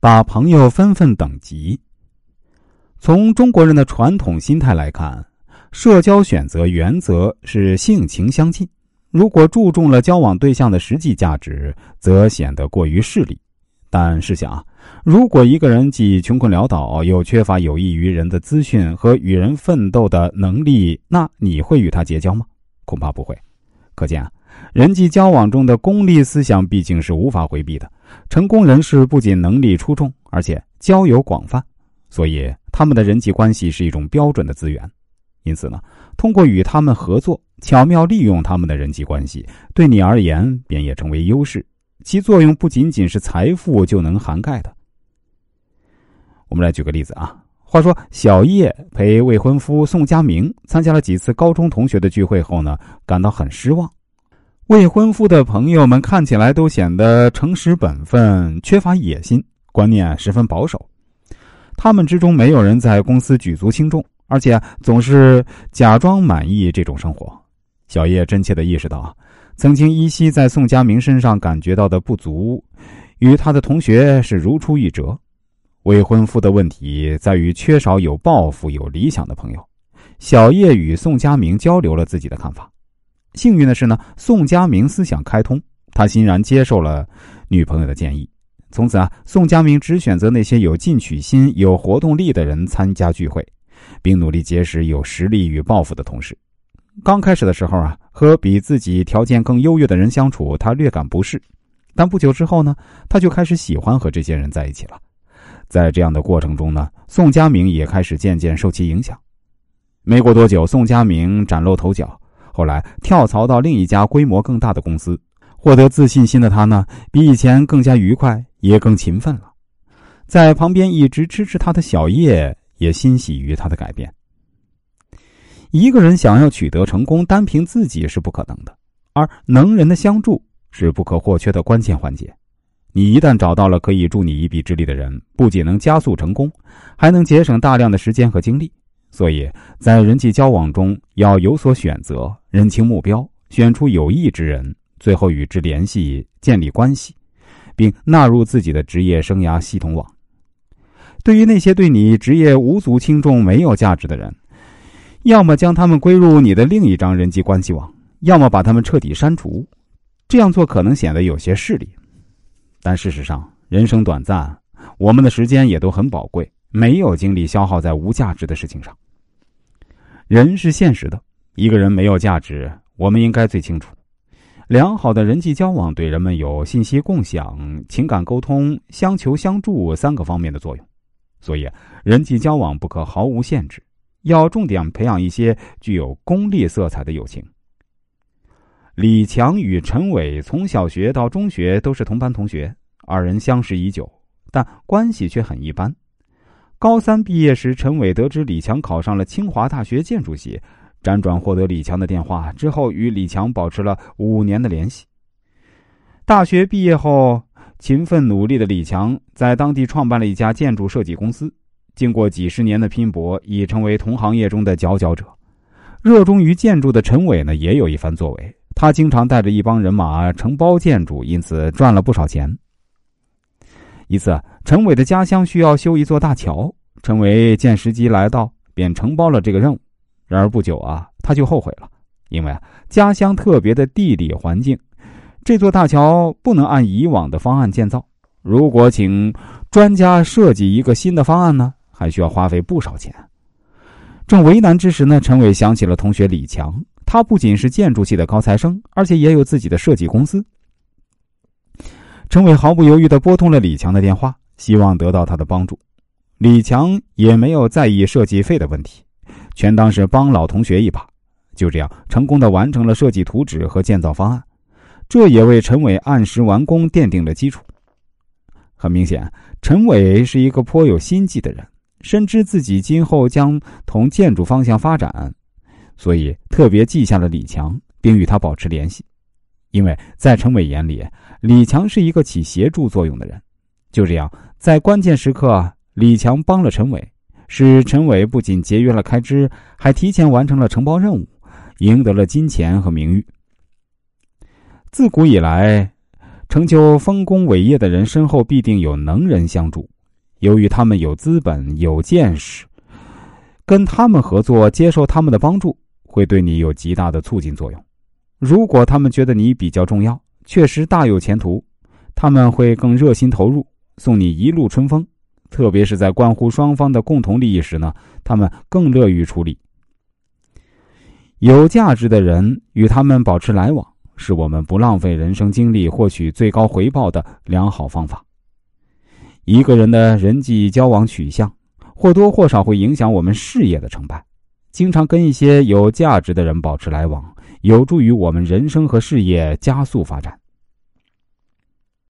把朋友分分等级。从中国人的传统心态来看，社交选择原则是性情相近。如果注重了交往对象的实际价值，则显得过于势利。但试想啊，如果一个人既穷困潦倒，又缺乏有益于人的资讯和与人奋斗的能力，那你会与他结交吗？恐怕不会。可见啊，人际交往中的功利思想毕竟是无法回避的。成功人士不仅能力出众，而且交友广泛，所以他们的人际关系是一种标准的资源。因此呢，通过与他们合作，巧妙利用他们的人际关系，对你而言便也成为优势。其作用不仅仅是财富就能涵盖的。我们来举个例子啊，话说小叶陪未婚夫宋佳明参加了几次高中同学的聚会后呢，感到很失望。未婚夫的朋友们看起来都显得诚实本分，缺乏野心，观念十分保守。他们之中没有人在公司举足轻重，而且总是假装满意这种生活。小叶真切的意识到。曾经依稀在宋佳明身上感觉到的不足，与他的同学是如出一辙。未婚夫的问题在于缺少有抱负、有理想的朋友。小叶与宋佳明交流了自己的看法。幸运的是呢，宋佳明思想开通，他欣然接受了女朋友的建议。从此啊，宋佳明只选择那些有进取心、有活动力的人参加聚会，并努力结识有实力与抱负的同事。刚开始的时候啊，和比自己条件更优越的人相处，他略感不适。但不久之后呢，他就开始喜欢和这些人在一起了。在这样的过程中呢，宋佳明也开始渐渐受其影响。没过多久，宋佳明崭露头角，后来跳槽到另一家规模更大的公司。获得自信心的他呢，比以前更加愉快，也更勤奋了。在旁边一直支持他的小叶也欣喜于他的改变。一个人想要取得成功，单凭自己是不可能的，而能人的相助是不可或缺的关键环节。你一旦找到了可以助你一臂之力的人，不仅能加速成功，还能节省大量的时间和精力。所以在人际交往中要有所选择，认清目标，选出有益之人，最后与之联系，建立关系，并纳入自己的职业生涯系统网。对于那些对你职业无足轻重、没有价值的人，要么将他们归入你的另一张人际关系网，要么把他们彻底删除。这样做可能显得有些势利，但事实上，人生短暂，我们的时间也都很宝贵，没有精力消耗在无价值的事情上。人是现实的，一个人没有价值，我们应该最清楚。良好的人际交往对人们有信息共享、情感沟通、相求相助三个方面的作用，所以人际交往不可毫无限制。要重点培养一些具有功利色彩的友情。李强与陈伟从小学到中学都是同班同学，二人相识已久，但关系却很一般。高三毕业时，陈伟得知李强考上了清华大学建筑系，辗转获得李强的电话之后，与李强保持了五年的联系。大学毕业后，勤奋努力的李强在当地创办了一家建筑设计公司。经过几十年的拼搏，已成为同行业中的佼佼者。热衷于建筑的陈伟呢，也有一番作为。他经常带着一帮人马承包建筑，因此赚了不少钱。一次，陈伟的家乡需要修一座大桥，陈伟见时机来到，便承包了这个任务。然而不久啊，他就后悔了，因为啊，家乡特别的地理环境，这座大桥不能按以往的方案建造。如果请专家设计一个新的方案呢？还需要花费不少钱。正为难之时呢，陈伟想起了同学李强，他不仅是建筑系的高材生，而且也有自己的设计公司。陈伟毫不犹豫的拨通了李强的电话，希望得到他的帮助。李强也没有在意设计费的问题，全当是帮老同学一把。就这样，成功的完成了设计图纸和建造方案，这也为陈伟按时完工奠定了基础。很明显，陈伟是一个颇有心计的人。深知自己今后将同建筑方向发展，所以特别记下了李强，并与他保持联系。因为在陈伟眼里，李强是一个起协助作用的人。就这样，在关键时刻，李强帮了陈伟，使陈伟不仅节约了开支，还提前完成了承包任务，赢得了金钱和名誉。自古以来，成就丰功伟业的人身后必定有能人相助。由于他们有资本、有见识，跟他们合作、接受他们的帮助，会对你有极大的促进作用。如果他们觉得你比较重要，确实大有前途，他们会更热心投入，送你一路春风。特别是在关乎双方的共同利益时呢，他们更乐于处理。有价值的人与他们保持来往，是我们不浪费人生精力获取最高回报的良好方法。一个人的人际交往取向，或多或少会影响我们事业的成败。经常跟一些有价值的人保持来往，有助于我们人生和事业加速发展。